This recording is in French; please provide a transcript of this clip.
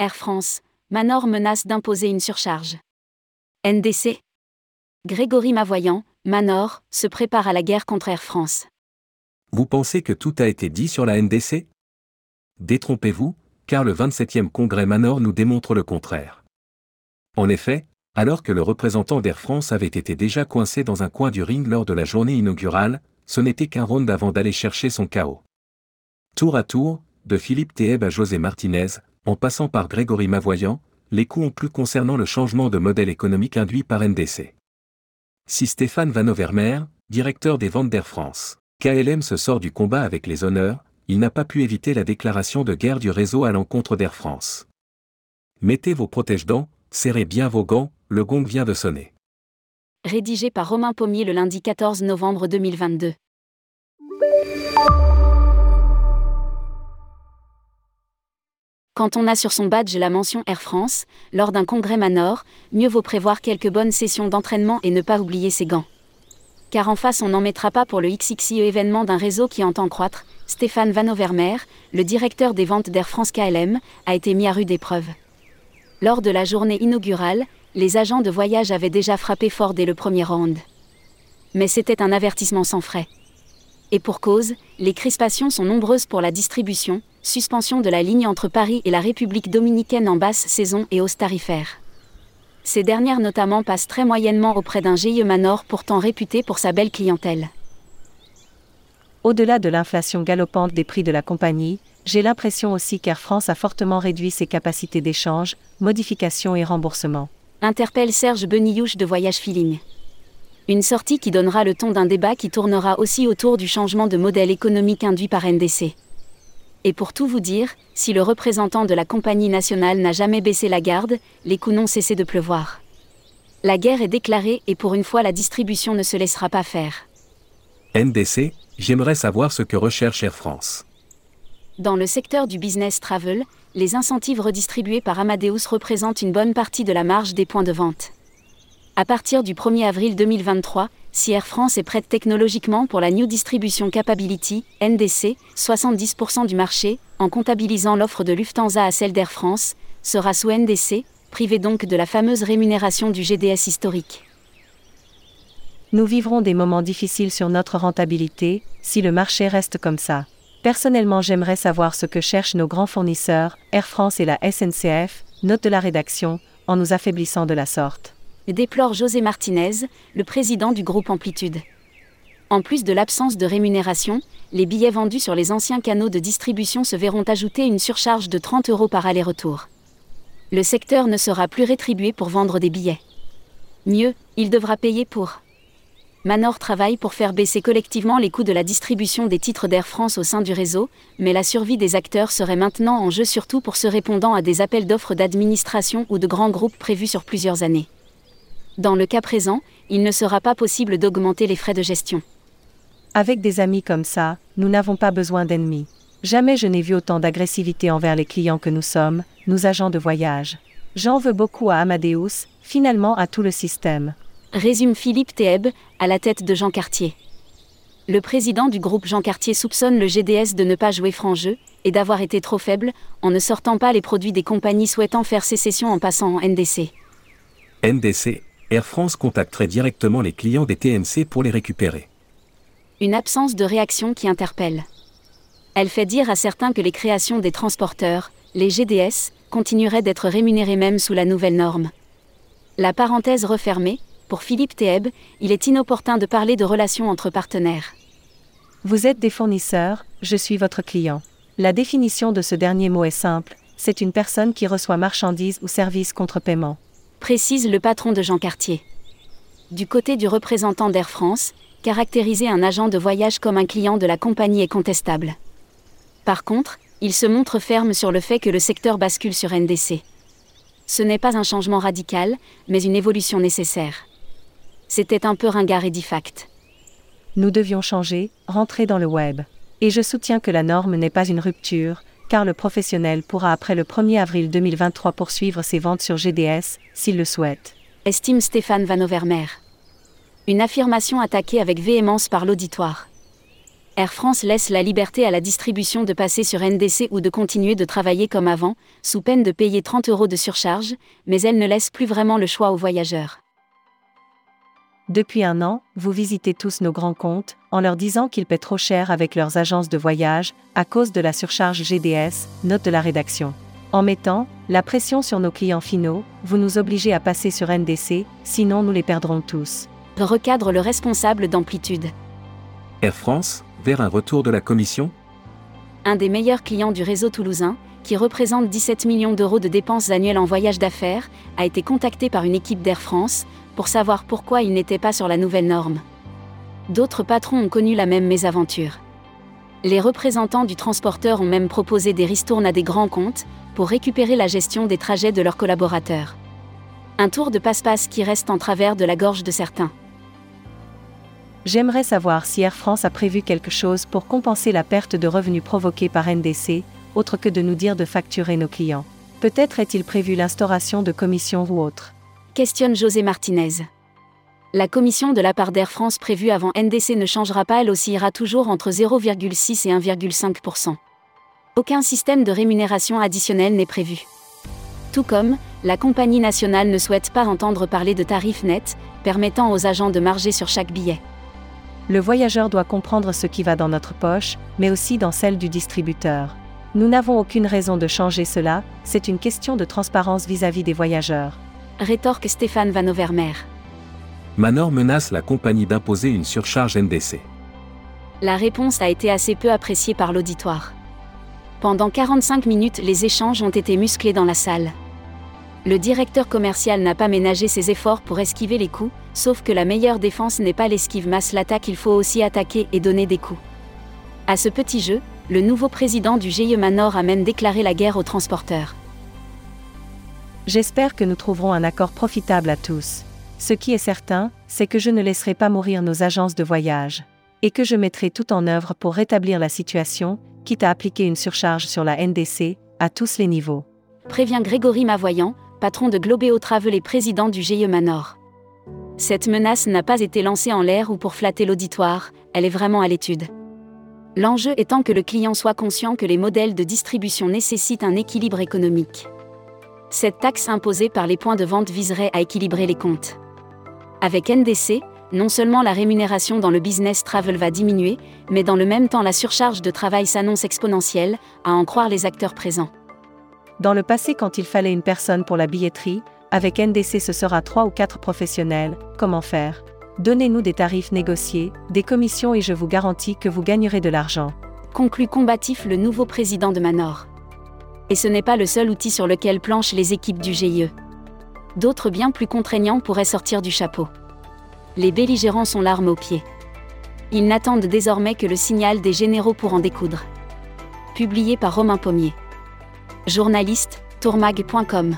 Air France, Manor menace d'imposer une surcharge. NDC Grégory Mavoyant, Manor, se prépare à la guerre contre Air France. Vous pensez que tout a été dit sur la NDC Détrompez-vous, car le 27e congrès Manor nous démontre le contraire. En effet, alors que le représentant d'Air France avait été déjà coincé dans un coin du ring lors de la journée inaugurale, ce n'était qu'un round avant d'aller chercher son chaos. Tour à tour, de Philippe Théeb à José Martinez, en passant par Grégory Mavoyant, les coups ont plu concernant le changement de modèle économique induit par NDC. Si Stéphane Van Overmeer, directeur des ventes d'Air France, KLM se sort du combat avec les honneurs, il n'a pas pu éviter la déclaration de guerre du réseau à l'encontre d'Air France. Mettez vos protège-dents, serrez bien vos gants, le gong vient de sonner. Rédigé par Romain Pommier le lundi 14 novembre 2022. Quand on a sur son badge la mention Air France, lors d'un congrès Manor, mieux vaut prévoir quelques bonnes sessions d'entraînement et ne pas oublier ses gants. Car en face, on n'en mettra pas pour le XXIE événement d'un réseau qui entend croître, Stéphane Van Overmeer, le directeur des ventes d'Air France KLM, a été mis à rude épreuve. Lors de la journée inaugurale, les agents de voyage avaient déjà frappé fort dès le premier round. Mais c'était un avertissement sans frais. Et pour cause, les crispations sont nombreuses pour la distribution, suspension de la ligne entre Paris et la République dominicaine en basse saison et hausse tarifaire. Ces dernières notamment passent très moyennement auprès d'un GIE Manor pourtant réputé pour sa belle clientèle. Au-delà de l'inflation galopante des prix de la compagnie, j'ai l'impression aussi qu'Air France a fortement réduit ses capacités d'échange, modification et remboursement. Interpelle Serge Benillouche de Voyage Feeling. Une sortie qui donnera le ton d'un débat qui tournera aussi autour du changement de modèle économique induit par NDC. Et pour tout vous dire, si le représentant de la compagnie nationale n'a jamais baissé la garde, les coups n'ont cessé de pleuvoir. La guerre est déclarée et pour une fois la distribution ne se laissera pas faire. NDC, j'aimerais savoir ce que recherche Air France. Dans le secteur du business travel, les incentives redistribués par Amadeus représentent une bonne partie de la marge des points de vente. À partir du 1er avril 2023, si Air France est prête technologiquement pour la New Distribution Capability, NDC, 70% du marché, en comptabilisant l'offre de Lufthansa à celle d'Air France, sera sous NDC, privé donc de la fameuse rémunération du GDS historique. Nous vivrons des moments difficiles sur notre rentabilité, si le marché reste comme ça. Personnellement, j'aimerais savoir ce que cherchent nos grands fournisseurs, Air France et la SNCF, note de la rédaction, en nous affaiblissant de la sorte déplore José Martinez, le président du groupe Amplitude. En plus de l'absence de rémunération, les billets vendus sur les anciens canaux de distribution se verront ajouter une surcharge de 30 euros par aller-retour. Le secteur ne sera plus rétribué pour vendre des billets. Mieux, il devra payer pour. Manor travaille pour faire baisser collectivement les coûts de la distribution des titres d'Air France au sein du réseau, mais la survie des acteurs serait maintenant en jeu surtout pour ceux répondant à des appels d'offres d'administration ou de grands groupes prévus sur plusieurs années. Dans le cas présent, il ne sera pas possible d'augmenter les frais de gestion. Avec des amis comme ça, nous n'avons pas besoin d'ennemis. Jamais je n'ai vu autant d'agressivité envers les clients que nous sommes, nous agents de voyage. J'en veux beaucoup à Amadeus, finalement à tout le système. Résume Philippe Théeb, à la tête de Jean Cartier. Le président du groupe Jean Cartier soupçonne le GDS de ne pas jouer franc jeu et d'avoir été trop faible en ne sortant pas les produits des compagnies souhaitant faire sécession en passant en NDC. NDC, Air France contacterait directement les clients des TMC pour les récupérer. Une absence de réaction qui interpelle. Elle fait dire à certains que les créations des transporteurs, les GDS, continueraient d'être rémunérées même sous la nouvelle norme. La parenthèse refermée, pour Philippe Théeb, il est inopportun de parler de relations entre partenaires. Vous êtes des fournisseurs, je suis votre client. La définition de ce dernier mot est simple, c'est une personne qui reçoit marchandises ou services contre paiement précise le patron de Jean Cartier. Du côté du représentant d'Air France, caractériser un agent de voyage comme un client de la compagnie est contestable. Par contre, il se montre ferme sur le fait que le secteur bascule sur NDC. Ce n'est pas un changement radical, mais une évolution nécessaire. C'était un peu ringard et diffact. Nous devions changer, rentrer dans le web. Et je soutiens que la norme n'est pas une rupture, car le professionnel pourra après le 1er avril 2023 poursuivre ses ventes sur GDS, s'il le souhaite. Estime Stéphane Van Overmeer. Une affirmation attaquée avec véhémence par l'auditoire. Air France laisse la liberté à la distribution de passer sur NDC ou de continuer de travailler comme avant, sous peine de payer 30 euros de surcharge, mais elle ne laisse plus vraiment le choix aux voyageurs. Depuis un an, vous visitez tous nos grands comptes, en leur disant qu'ils paient trop cher avec leurs agences de voyage, à cause de la surcharge GDS, note de la rédaction. En mettant la pression sur nos clients finaux, vous nous obligez à passer sur NDC, sinon nous les perdrons tous. Recadre le responsable d'amplitude. Air France, vers un retour de la commission Un des meilleurs clients du réseau toulousain, qui représente 17 millions d'euros de dépenses annuelles en voyage d'affaires, a été contacté par une équipe d'Air France, pour savoir pourquoi il n'était pas sur la nouvelle norme. D'autres patrons ont connu la même mésaventure. Les représentants du transporteur ont même proposé des ristournes à des grands comptes, pour récupérer la gestion des trajets de leurs collaborateurs. Un tour de passe-passe qui reste en travers de la gorge de certains. J'aimerais savoir si Air France a prévu quelque chose pour compenser la perte de revenus provoquée par NDC, autre que de nous dire de facturer nos clients. Peut-être est-il prévu l'instauration de commissions ou autre. Questionne José Martinez. La commission de la part d'Air France prévue avant NDC ne changera pas, elle oscillera toujours entre 0,6 et 1,5%. Aucun système de rémunération additionnel n'est prévu. Tout comme, la compagnie nationale ne souhaite pas entendre parler de tarifs nets, permettant aux agents de marger sur chaque billet. Le voyageur doit comprendre ce qui va dans notre poche, mais aussi dans celle du distributeur. Nous n'avons aucune raison de changer cela, c'est une question de transparence vis-à-vis des voyageurs. Rétorque Stéphane Van Overmeer. Manor menace la compagnie d'imposer une surcharge NDC. La réponse a été assez peu appréciée par l'auditoire. Pendant 45 minutes, les échanges ont été musclés dans la salle. Le directeur commercial n'a pas ménagé ses efforts pour esquiver les coups, sauf que la meilleure défense n'est pas l'esquive masse l'attaque, il faut aussi attaquer et donner des coups. À ce petit jeu, le nouveau président du GIE Manor a même déclaré la guerre aux transporteurs. J'espère que nous trouverons un accord profitable à tous. Ce qui est certain, c'est que je ne laisserai pas mourir nos agences de voyage. Et que je mettrai tout en œuvre pour rétablir la situation, quitte à appliquer une surcharge sur la NDC, à tous les niveaux. Prévient Grégory Mavoyant, patron de Globeo Travel et président du GIE Manor. Cette menace n'a pas été lancée en l'air ou pour flatter l'auditoire, elle est vraiment à l'étude. L'enjeu étant que le client soit conscient que les modèles de distribution nécessitent un équilibre économique. Cette taxe imposée par les points de vente viserait à équilibrer les comptes. Avec NDC, non seulement la rémunération dans le business travel va diminuer, mais dans le même temps la surcharge de travail s'annonce exponentielle, à en croire les acteurs présents. Dans le passé quand il fallait une personne pour la billetterie, avec NDC ce sera trois ou quatre professionnels, comment faire? Donnez-nous des tarifs négociés, des commissions et je vous garantis que vous gagnerez de l'argent. Conclut combatif le nouveau président de Manor. Et ce n'est pas le seul outil sur lequel planchent les équipes du GIE. D'autres bien plus contraignants pourraient sortir du chapeau les belligérants sont l'arme au pied. Ils n'attendent désormais que le signal des généraux pour en découdre. Publié par Romain Pommier. Journaliste, tourmag.com